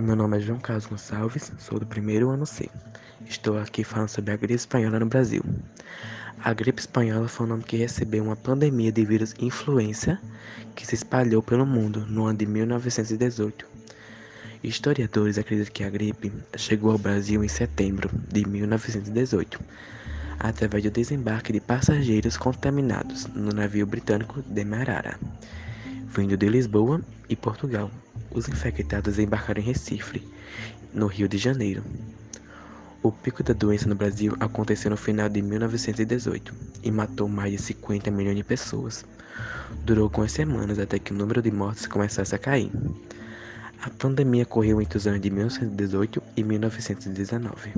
Meu nome é João Carlos Gonçalves, sou do primeiro ano C. Estou aqui falando sobre a gripe espanhola no Brasil. A gripe espanhola foi o nome que recebeu uma pandemia de vírus influenza que se espalhou pelo mundo no ano de 1918. Historiadores acreditam que a gripe chegou ao Brasil em setembro de 1918, através do desembarque de passageiros contaminados no navio britânico Demerara, vindo de Lisboa e Portugal. Os infectados embarcaram em Recife, no Rio de Janeiro. O pico da doença no Brasil aconteceu no final de 1918 e matou mais de 50 milhões de pessoas. Durou algumas semanas até que o número de mortes começasse a cair. A pandemia ocorreu entre os anos de 1918 e 1919.